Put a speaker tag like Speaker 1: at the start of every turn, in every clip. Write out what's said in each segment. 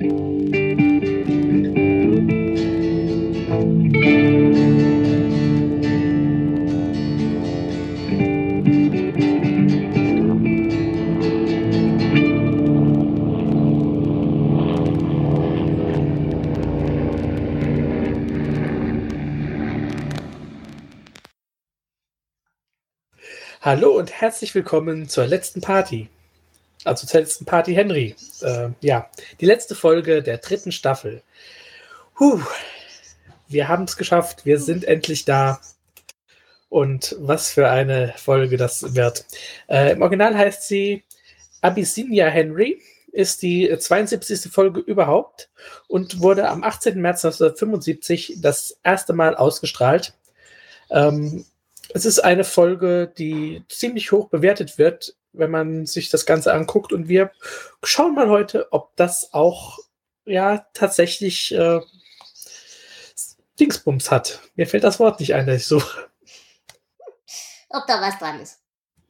Speaker 1: Hallo und herzlich willkommen zur letzten Party. Also zur letzten Party Henry. Äh, ja, die letzte Folge der dritten Staffel. Puh, wir haben es geschafft. Wir sind endlich da. Und was für eine Folge das wird. Äh, Im Original heißt sie Abyssinia Henry, ist die 72. Folge überhaupt und wurde am 18. März 1975 das erste Mal ausgestrahlt. Ähm, es ist eine Folge, die ziemlich hoch bewertet wird, wenn man sich das Ganze anguckt. Und wir schauen mal heute, ob das auch ja tatsächlich äh, Dingsbums hat. Mir fällt das Wort nicht ein, das ich suche.
Speaker 2: Ob da was dran ist.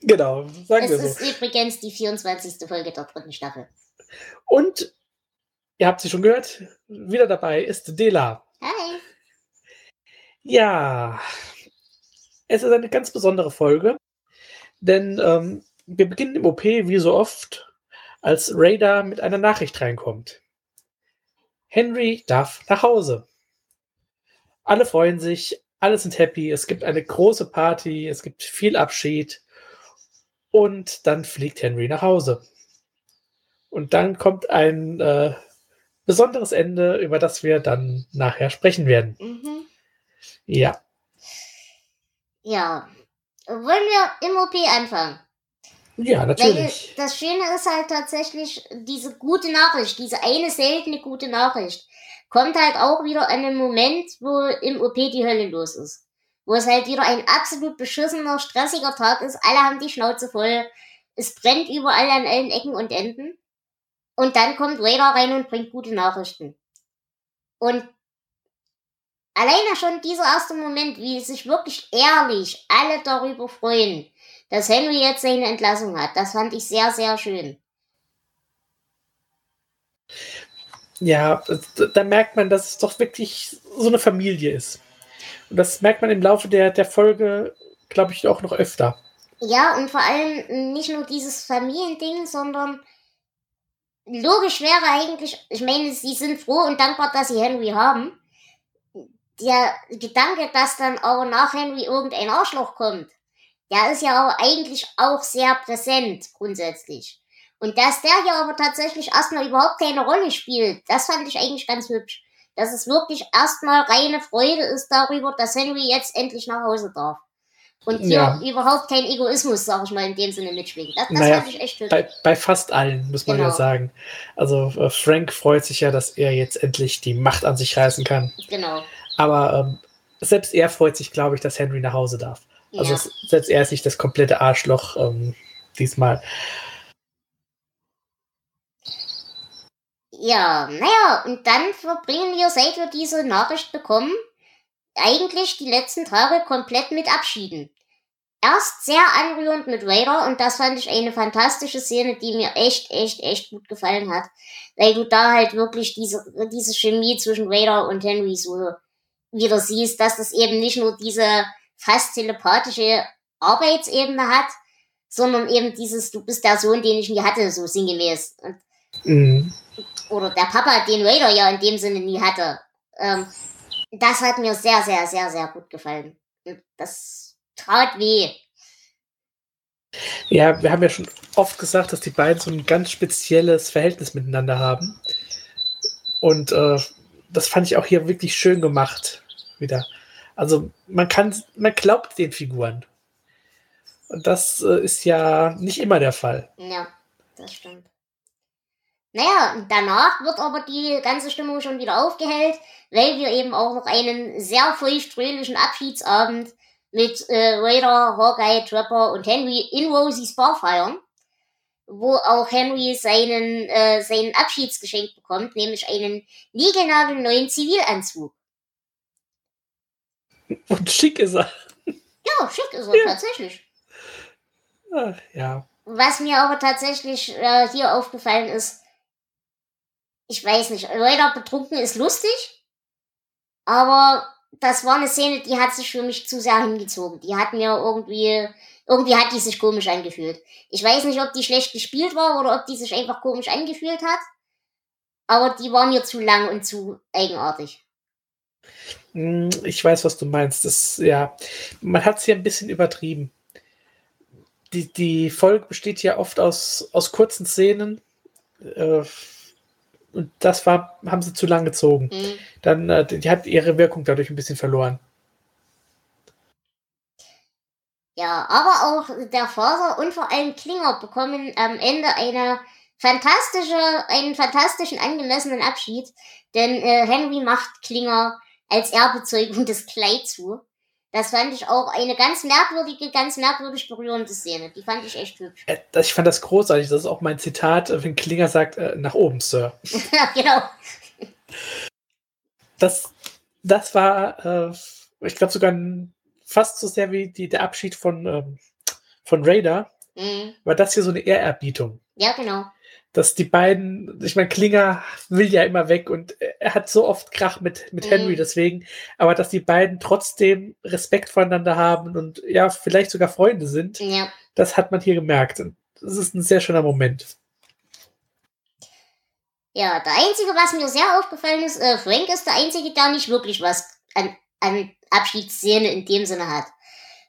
Speaker 1: Genau, sagen
Speaker 2: es
Speaker 1: wir so.
Speaker 2: Es ist übrigens die 24. Folge der dritten Staffel.
Speaker 1: Und ihr habt sie schon gehört, wieder dabei ist Dela.
Speaker 2: Hi.
Speaker 1: Ja, es ist eine ganz besondere Folge, denn ähm, wir beginnen im OP wie so oft, als Raider mit einer Nachricht reinkommt. Henry darf nach Hause. Alle freuen sich, alle sind happy, es gibt eine große Party, es gibt viel Abschied und dann fliegt Henry nach Hause. Und dann kommt ein äh, besonderes Ende, über das wir dann nachher sprechen werden.
Speaker 2: Mhm.
Speaker 1: Ja.
Speaker 2: Ja. Wollen wir im OP anfangen?
Speaker 1: Ja,
Speaker 2: Weil
Speaker 1: natürlich.
Speaker 2: das Schöne ist halt tatsächlich, diese gute Nachricht, diese eine seltene gute Nachricht, kommt halt auch wieder an einem Moment, wo im OP die Hölle los ist. Wo es halt wieder ein absolut beschissener, stressiger Tag ist, alle haben die Schnauze voll, es brennt überall an allen Ecken und Enden. Und dann kommt Raider rein und bringt gute Nachrichten. Und alleine schon dieser erste Moment, wie sich wirklich ehrlich alle darüber freuen, dass Henry jetzt seine Entlassung hat, das fand ich sehr, sehr schön.
Speaker 1: Ja, da- merkt man, dass es doch wirklich so eine Familie ist. Und das merkt man im Laufe der, der Folge, glaube ich, auch noch öfter.
Speaker 2: Ja, und vor allem nicht nur dieses Familiending, sondern logisch wäre eigentlich, ich meine, sie sind froh und dankbar, dass sie Henry haben. Der Gedanke, dass dann aber nach Henry irgendein Arschloch kommt, der ist ja auch eigentlich auch sehr präsent grundsätzlich. Und dass der hier aber tatsächlich erstmal überhaupt keine Rolle spielt, das fand ich eigentlich ganz hübsch. Dass es wirklich erstmal reine Freude ist darüber, dass Henry jetzt endlich nach Hause darf. Und hier
Speaker 1: Ja.
Speaker 2: überhaupt kein Egoismus, sag ich mal, in dem Sinne mitschwingt. Das, das
Speaker 1: Naja,
Speaker 2: fand ich echt hübsch.
Speaker 1: Bei, bei fast allen, muss man ja
Speaker 2: Genau.
Speaker 1: sagen. Also äh, Frank freut sich ja, dass er jetzt endlich die Macht an sich reißen kann.
Speaker 2: Genau.
Speaker 1: Aber ähm, selbst er freut sich, glaube ich, dass Henry nach Hause darf. Also
Speaker 2: ja.
Speaker 1: es, selbst er ist nicht das komplette Arschloch ähm, diesmal.
Speaker 2: Ja, naja, und dann verbringen wir, seit wir diese Nachricht bekommen, eigentlich die letzten Tage komplett mit Abschieden. Erst sehr anrührend mit Raider und das fand ich eine fantastische Szene, die mir echt, echt, echt gut gefallen hat. Weil du da halt wirklich diese, diese Chemie zwischen Raider und Henry so wieder siehst, dass das eben nicht nur diese fast telepathische Arbeitsebene hat, sondern eben dieses, du bist der Sohn, den ich nie hatte, so sinngemäß. Und
Speaker 1: Mhm.
Speaker 2: oder der Papa, den Raider ja in dem Sinne nie hatte. Ähm, das hat mir sehr, sehr, sehr, sehr gut gefallen. Und das tat weh.
Speaker 1: Ja, wir haben ja schon oft gesagt, dass die beiden so ein ganz spezielles Verhältnis miteinander haben. Und äh, das fand ich auch hier wirklich schön gemacht. Wieder. Also man kann, man glaubt den Figuren. Und das äh, ist ja nicht immer der Fall.
Speaker 2: Ja, das stimmt. Naja, danach wird aber die ganze Stimmung schon wieder aufgehellt, weil wir eben auch noch einen sehr feuchtfröhlichen Abschiedsabend mit äh, Raider, Hawkeye, Trapper und Henry in Rosie's Bar feiern, wo auch Henry seinen, äh, seinen Abschiedsgeschenk bekommt, nämlich einen niegelnagelneuen Zivilanzug.
Speaker 1: Und schick ist er.
Speaker 2: Ja, schick ist er
Speaker 1: Ja.
Speaker 2: tatsächlich.
Speaker 1: Ah, Ja.
Speaker 2: Was mir aber tatsächlich äh, hier aufgefallen ist, ich weiß nicht, Raider betrunken ist lustig, aber das war eine Szene, die hat sich für mich zu sehr hingezogen. Die hat mir irgendwie, irgendwie hat die sich komisch angefühlt. Ich weiß nicht, ob die schlecht gespielt war oder ob die sich einfach komisch angefühlt hat, aber die war mir zu lang und zu eigenartig.
Speaker 1: Hm, ich weiß, was du meinst. Das, ja, man hat es hier ein bisschen übertrieben. Die, die Folge besteht ja oft aus, aus kurzen Szenen. Äh, und das war, haben sie zu lang gezogen. Mhm. Dann, äh, die hat ihre Wirkung dadurch ein bisschen verloren.
Speaker 2: Ja, aber auch der Vater und vor allem Klinger bekommen am Ende eine fantastische, einen fantastischen angemessenen Abschied, denn äh, Henry macht Klinger als Erbezeugung das Kleid zu. Das fand ich auch eine ganz merkwürdige, ganz merkwürdig berührende Szene. Die fand ich echt hübsch.
Speaker 1: Äh, ich fand das großartig. Das ist auch mein Zitat, wenn Klinger sagt, äh, nach oben, Sir.
Speaker 2: Ja, genau.
Speaker 1: Das, das war, äh, ich glaube, sogar fast so sehr wie die, der Abschied von, ähm, von Raider. Mhm. War das hier so eine Ehrerbietung.
Speaker 2: Ja, genau
Speaker 1: dass die beiden, ich meine, Klinger will ja immer weg und er hat so oft Krach mit, mit mhm. Henry deswegen, aber dass die beiden trotzdem Respekt voneinander haben und ja, vielleicht sogar Freunde sind,
Speaker 2: ja.
Speaker 1: das hat man hier gemerkt. Und das ist ein sehr schöner Moment.
Speaker 2: Ja, der Einzige, was mir sehr aufgefallen ist, äh, Frank ist der Einzige, der nicht wirklich was an, an Abschiedsszene in dem Sinne hat.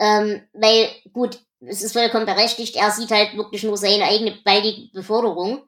Speaker 2: Ähm, weil, gut, es ist vollkommen berechtigt, er sieht halt wirklich nur seine eigene baldige Beförderung.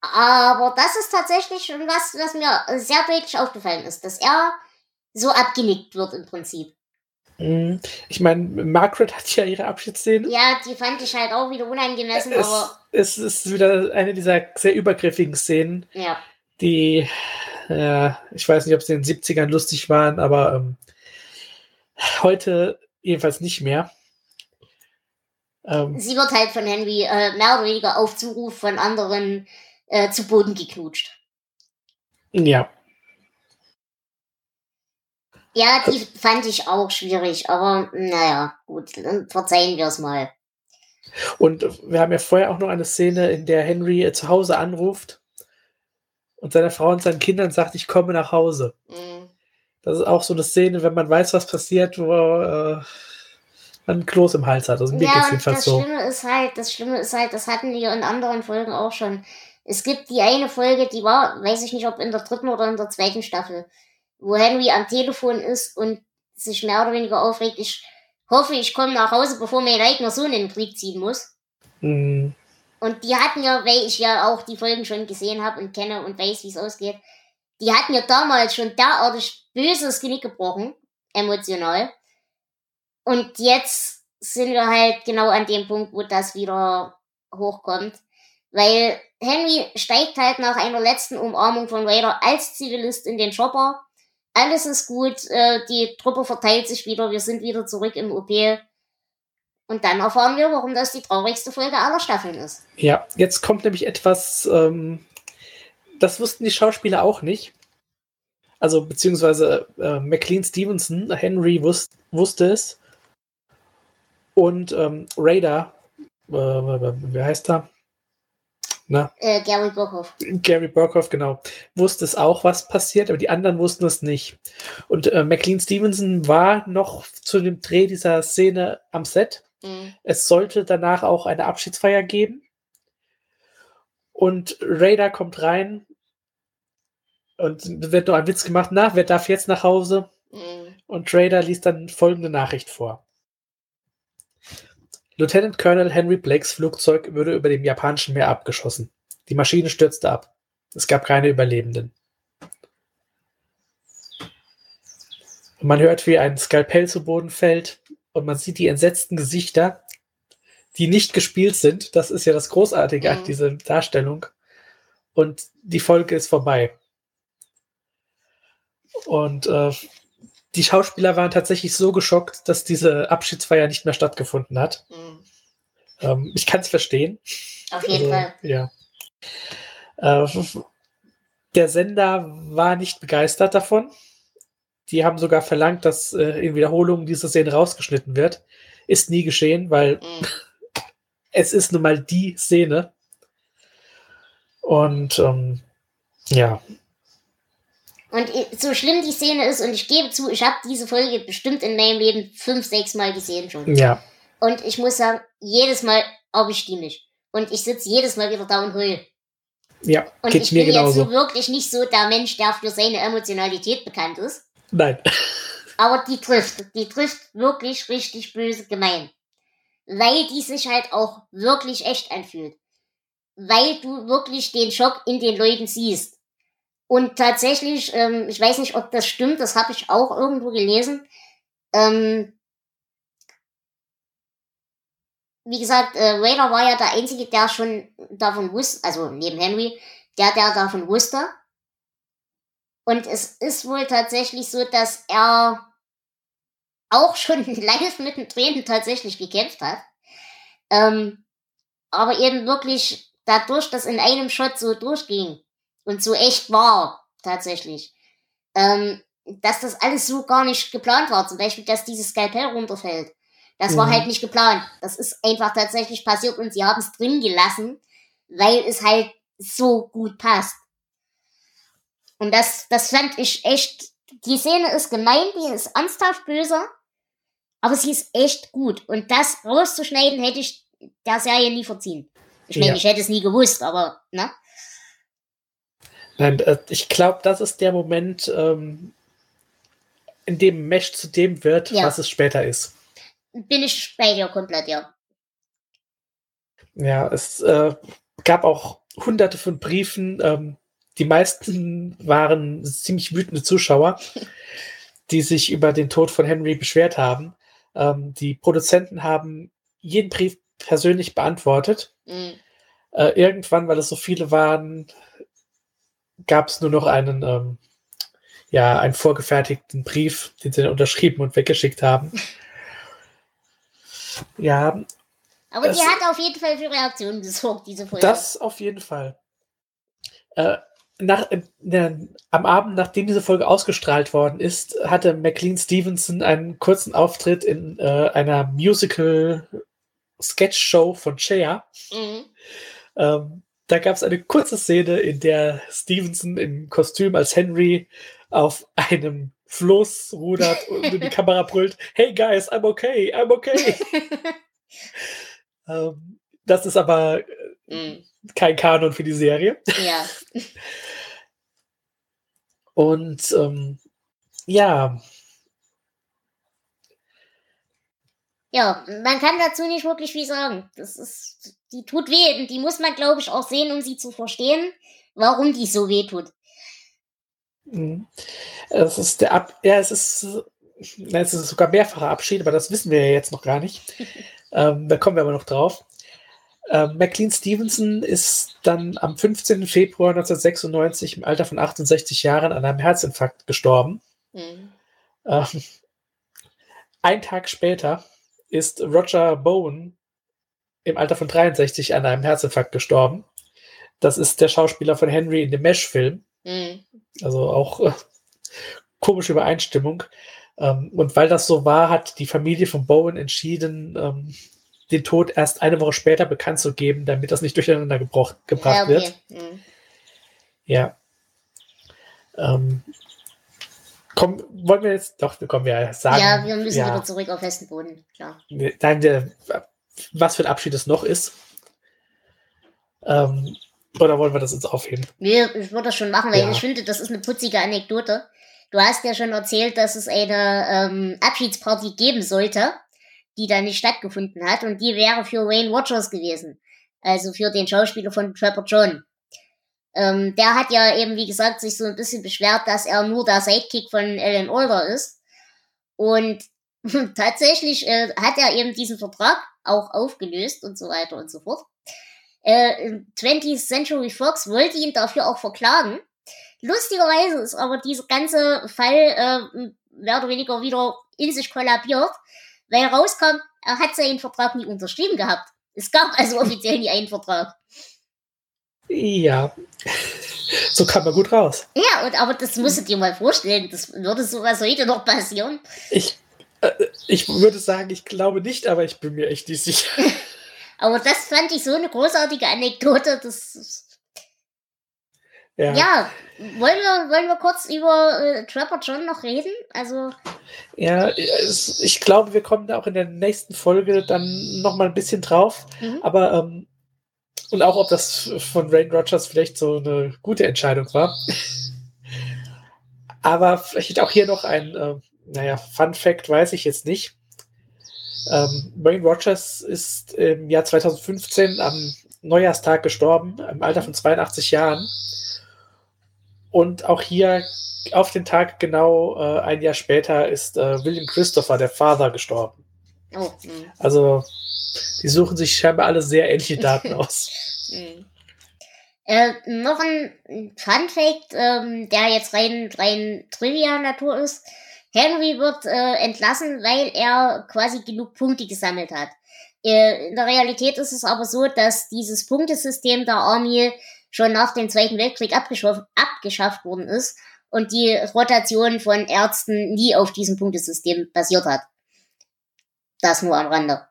Speaker 2: Aber das ist tatsächlich schon was, was mir sehr deutlich aufgefallen ist, dass er so abgenickt wird im Prinzip.
Speaker 1: Mhm. Ich meine, Margaret hat ja ihre Abschiedsszene.
Speaker 2: Ja, die fand ich halt auch wieder unangemessen,
Speaker 1: es,
Speaker 2: aber.
Speaker 1: Es ist wieder eine dieser sehr übergriffigen Szenen,
Speaker 2: ja.
Speaker 1: die, äh, ich weiß nicht, ob sie in den 70ern lustig waren, aber ähm, heute jedenfalls nicht mehr.
Speaker 2: Ähm, Sie wird halt von Henry äh, mehr oder weniger auf Zuruf von anderen äh, zu Boden geknutscht.
Speaker 1: Ja.
Speaker 2: Ja, die fand ich auch schwierig, aber naja, gut, dann verzeihen wir es mal.
Speaker 1: Und wir haben ja vorher auch noch eine Szene, in der Henry zu Hause anruft und seiner Frau und seinen Kindern sagt, ich komme nach Hause. Mhm. Das ist auch so eine Szene, wenn man weiß, was passiert, wo äh, man ein Kloß im Hals hat. Also mir
Speaker 2: ja, und das so. Schlimme ist halt, das Schlimme ist halt, das hatten wir in anderen Folgen auch schon. Es gibt die eine Folge, die war, weiß ich nicht, ob in der dritten oder in der zweiten Staffel, wo Henry am Telefon ist und sich mehr oder weniger aufregt. Ich hoffe, ich komme nach Hause, bevor mein eigener Sohn in den Krieg ziehen muss.
Speaker 1: Mhm.
Speaker 2: Und die hatten ja, weil ich ja auch die Folgen schon gesehen habe und kenne und weiß, wie es ausgeht, die hat mir damals schon derartig böses Genick gebrochen, emotional. Und jetzt sind wir halt genau an dem Punkt, wo das wieder hochkommt. Weil Henry steigt halt nach einer letzten Umarmung von Raider als Zivilist in den Chopper. Alles ist gut, äh, die Truppe verteilt sich wieder, wir sind wieder zurück im OP. Und dann erfahren wir, warum das die traurigste Folge aller Staffeln ist.
Speaker 1: Ja, jetzt kommt nämlich etwas, ähm, das wussten die Schauspieler auch nicht. Also, beziehungsweise äh, McLean Stevenson, Henry wus wusste es. Und ähm, Raider, äh, wer heißt er?
Speaker 2: Na? Äh, Gary Burkhoff.
Speaker 1: Gary Burkhoff, genau. Wusste es auch, was passiert, aber die anderen wussten es nicht. Und äh, McLean Stevenson war noch zu dem Dreh dieser Szene am Set. Mhm. Es sollte danach auch eine Abschiedsfeier geben. Und Raider kommt rein und wird noch ein Witz gemacht, na, wer darf jetzt nach Hause? Mhm. Und Trader liest dann folgende Nachricht vor. Lieutenant Colonel Henry Blakes Flugzeug würde über dem japanischen Meer abgeschossen. Die Maschine stürzte ab. Es gab keine Überlebenden. Und man hört, wie ein Skalpell zu Boden fällt und man sieht die entsetzten Gesichter, die nicht gespielt sind. Das ist ja das Großartige mhm. an dieser Darstellung. Und die Folge ist vorbei. Und äh, die Schauspieler waren tatsächlich so geschockt, dass diese Abschiedsfeier nicht mehr stattgefunden hat. Mhm. Ähm, ich kann es verstehen.
Speaker 2: Auf jeden also, Fall.
Speaker 1: Ja. Äh, der Sender war nicht begeistert davon. Die haben sogar verlangt, dass äh, in Wiederholungen diese Szene rausgeschnitten wird. Ist nie geschehen, weil mhm. Es ist nun mal die Szene. Und ähm, ja.
Speaker 2: Und so schlimm die Szene ist, und ich gebe zu, ich habe diese Folge bestimmt in meinem Leben fünf, sechs Mal gesehen schon.
Speaker 1: Ja.
Speaker 2: Und ich muss sagen, jedes Mal erwischt die mich. Und ich sitze jedes Mal wieder da und heul.
Speaker 1: Ja,
Speaker 2: und
Speaker 1: geht
Speaker 2: ich
Speaker 1: mir
Speaker 2: bin
Speaker 1: genauso.
Speaker 2: jetzt so wirklich nicht so der Mensch, der für seine Emotionalität bekannt ist.
Speaker 1: Nein.
Speaker 2: Aber die trifft. Die trifft wirklich richtig böse gemein. Weil die sich halt auch wirklich echt anfühlt. Weil du wirklich den Schock in den Leuten siehst. Und tatsächlich, ähm, ich weiß nicht, ob das stimmt, das habe ich auch irgendwo gelesen. Ähm, wie gesagt, äh, Raider war ja der Einzige, der schon davon wusste, also neben Henry, der, der davon wusste. Und es ist wohl tatsächlich so, dass er auch schon live mit den Tränen tatsächlich gekämpft hat. Ähm, aber eben wirklich dadurch, dass in einem Shot so durchging und so echt war, tatsächlich, ähm, dass das alles so gar nicht geplant war. Zum Beispiel, dass dieses Skalpell runterfällt. Das war
Speaker 1: Mhm.
Speaker 2: halt nicht geplant. Das ist einfach tatsächlich passiert und sie haben es drin gelassen, weil es halt so gut passt. Und das, das fand ich echt. Die Szene ist gemein, die ist ernsthaft böse, aber sie ist echt gut. Und das rauszuschneiden hätte ich der Serie nie verziehen. Ich meine,
Speaker 1: Ja.
Speaker 2: ich hätte es nie gewusst, aber, ne?
Speaker 1: Nein, äh, ich glaube, das ist der Moment, ähm, in dem Mesh zu dem wird,
Speaker 2: Ja.
Speaker 1: was es später ist.
Speaker 2: Bin ich bei dir komplett, ja.
Speaker 1: Ja, es äh, gab auch hunderte von Briefen. Ähm, die meisten waren ziemlich wütende Zuschauer, die sich über den Tod von Henry beschwert haben. Ähm, die Produzenten haben jeden Brief persönlich beantwortet.
Speaker 2: Mhm.
Speaker 1: Äh, irgendwann, weil es so viele waren, gab es nur noch einen, ähm, ja, einen vorgefertigten Brief, den sie dann unterschrieben und weggeschickt haben. Ja,
Speaker 2: Aber die hat auf jeden Fall für Reaktionen gesorgt, diese Folge.
Speaker 1: Das auf jeden Fall. Äh, nach, äh, ne, am Abend, nachdem diese Folge ausgestrahlt worden ist, hatte McLean Stevenson einen kurzen Auftritt in äh, einer Musical-Sketch-Show von Cher.
Speaker 2: Mhm.
Speaker 1: Ähm, da gab es eine kurze Szene, in der Stevenson im Kostüm als Henry auf einem Floß rudert und in die Kamera brüllt: Hey guys, I'm okay, I'm okay. ähm, das ist aber
Speaker 2: Mhm.
Speaker 1: kein Kanon für die Serie.
Speaker 2: Ja.
Speaker 1: Und ähm, ja,
Speaker 2: Ja, man kann dazu nicht wirklich viel sagen. Das ist, die tut weh und die muss man, glaube ich, auch sehen, um sie zu verstehen, warum die so weh tut.
Speaker 1: mh, es ist der Ab ja, es ist, es ist sogar mehrfacher Abschied, aber das wissen wir ja jetzt noch gar nicht. ähm, da kommen wir aber noch drauf. Ähm, McLean Stevenson ist dann am 15. Februar 1996 im Alter von 68 Jahren an einem Herzinfarkt gestorben.
Speaker 2: Mhm.
Speaker 1: Ähm, ein Tag später ist Roger Bowen im Alter von 63 an einem Herzinfarkt gestorben. Das ist der Schauspieler von Henry in dem Mesh-Film.
Speaker 2: Mhm.
Speaker 1: Also auch äh, komische Übereinstimmung. Ähm, und weil das so war, hat die Familie von Bowen entschieden, ähm, den Tod erst eine Woche später bekannt zu geben, damit das nicht durcheinander gebracht
Speaker 2: Ja,
Speaker 1: wird.
Speaker 2: okay. Mhm.
Speaker 1: Ja. Ähm, komm, wollen wir jetzt, doch, kommen wir sagen.
Speaker 2: ja, wir müssen
Speaker 1: ja,
Speaker 2: wieder zurück auf festen Boden. Klar.
Speaker 1: Nein, der, was für ein Abschied es noch ist. Ähm, oder wollen wir das jetzt aufheben?
Speaker 2: Nee, ich würde das schon machen, weil
Speaker 1: Ja.
Speaker 2: ich finde, das ist eine putzige Anekdote. Du hast ja schon erzählt, dass es eine ähm, Abschiedsparty geben sollte, die dann nicht stattgefunden hat und die wäre für Wayne Rogers gewesen. Also für den Schauspieler von Trapper John. Ähm, der hat ja eben, wie gesagt, sich so ein bisschen beschwert, dass er nur der Sidekick von Alan Alda ist. Und tatsächlich äh, hat er eben diesen Vertrag auch aufgelöst und so weiter und so fort. Äh, 20th Century Fox wollte ihn dafür auch verklagen. Lustigerweise ist aber dieser ganze Fall äh, mehr oder weniger wieder in sich kollabiert, weil rauskam, er hat seinen Vertrag nie unterschrieben gehabt. Es gab also offiziell nie einen Vertrag.
Speaker 1: Ja. So kam man gut raus.
Speaker 2: Ja, und aber das musst du dir mal vorstellen, das würde sowas heute noch passieren.
Speaker 1: Ich, äh, ich würde sagen, ich glaube nicht, aber ich bin mir echt nicht sicher.
Speaker 2: Aber das fand ich so eine großartige Anekdote, das Ja. ja, wollen wir, wollen wir kurz über äh, Trapper John noch reden? Also.
Speaker 1: Ja, ich glaube, wir kommen da auch in der nächsten Folge dann nochmal ein bisschen drauf. Mhm. Aber, ähm, und auch ob das von Rain Rogers vielleicht so eine gute Entscheidung war. aber vielleicht auch hier noch ein, äh, naja, Fun Fact weiß ich jetzt nicht. Ähm, Wayne Rogers ist im Jahr 2015 am Neujahrstag gestorben, im Alter von 82 Jahren. Und auch hier auf den Tag genau äh, ein Jahr später ist äh, William Christopher, der Vater, gestorben. Oh, hm. also, die suchen sich scheinbar alle sehr ähnliche Daten aus.
Speaker 2: Hm. Äh, noch ein Fun Fact, ähm, der jetzt rein, rein Trivia-Natur ist. Henry wird äh, entlassen, weil er quasi genug Punkte gesammelt hat. Äh, in der Realität ist es aber so, dass dieses Punktesystem der Army schon nach dem Zweiten Weltkrieg abgeschafft, worden ist und die Rotation von Ärzten nie auf diesem Punktesystem basiert hat. Das nur am Rande.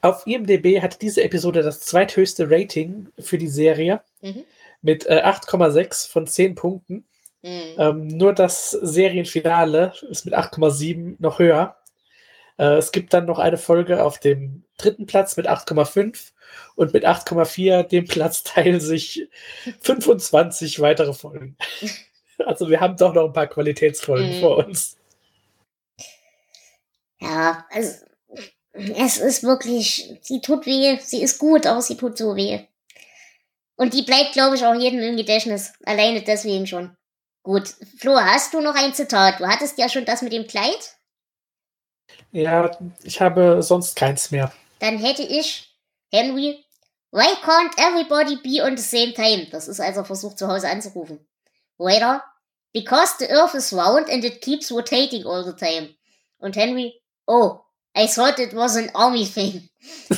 Speaker 1: Auf IMDb hat diese Episode das zweithöchste Rating für die Serie mhm. mit äh, 8,6 von 10 Punkten. Mhm. Ähm, nur das Serienfinale ist mit 8,7 noch höher. Äh, es gibt dann noch eine Folge auf dem dritten Platz mit 8,5 und mit 8,4 dem Platz teilen sich 25 weitere Folgen. Also wir haben doch noch ein paar Qualitätsfolgen mhm. vor uns.
Speaker 2: Ja, also es ist wirklich, sie tut weh, sie ist gut, aber sie tut so weh. Und die bleibt, glaube ich, auch jedem im Gedächtnis. Alleine deswegen schon. Gut. Flo, hast du noch ein Zitat? Du hattest ja schon das mit dem Kleid.
Speaker 1: Ja, ich habe sonst keins mehr.
Speaker 2: Dann hätte ich, Henry, why can't everybody be on the same time? Das ist also versucht zu Hause anzurufen. Waiter, because the earth is round and it keeps rotating all the time. Und Henry, oh, I thought it was an army thing.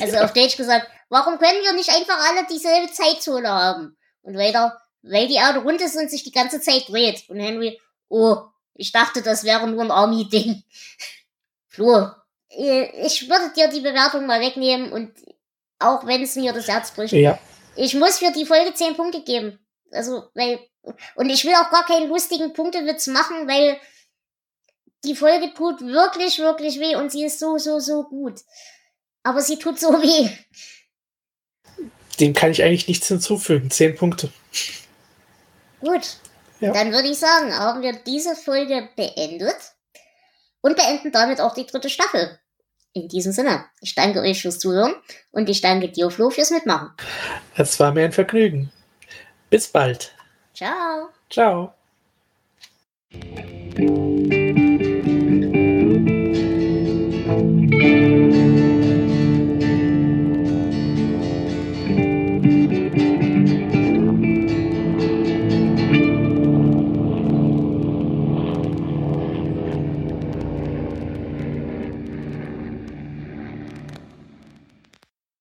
Speaker 2: also auf Deutsch gesagt, warum können wir nicht einfach alle dieselbe Zeitzone haben? Und weiter, weil die Erde rund ist und sich die ganze Zeit dreht. Und Henry, oh, ich dachte, das wäre nur ein Army-Ding. Flo, ich würde dir die Bewertung mal wegnehmen und auch wenn es mir das Herz bricht. Ja. Ich muss für die Folge 10 Punkte geben. Also, weil, und ich will auch gar keinen lustigen Punktewitz machen, weil die Folge tut wirklich, wirklich weh und sie ist so, so, so gut. Aber sie tut so weh.
Speaker 1: Dem kann ich eigentlich nichts hinzufügen. 10 Punkte.
Speaker 2: Gut. Ja. Dann würde ich sagen, haben wir diese Folge beendet und beenden damit auch die dritte Staffel. In diesem Sinne, ich danke euch fürs Zuhören und ich danke dir, Flo, fürs Mitmachen.
Speaker 1: Es war mir ein Vergnügen. Bis bald.
Speaker 2: Ciao.
Speaker 1: Ciao.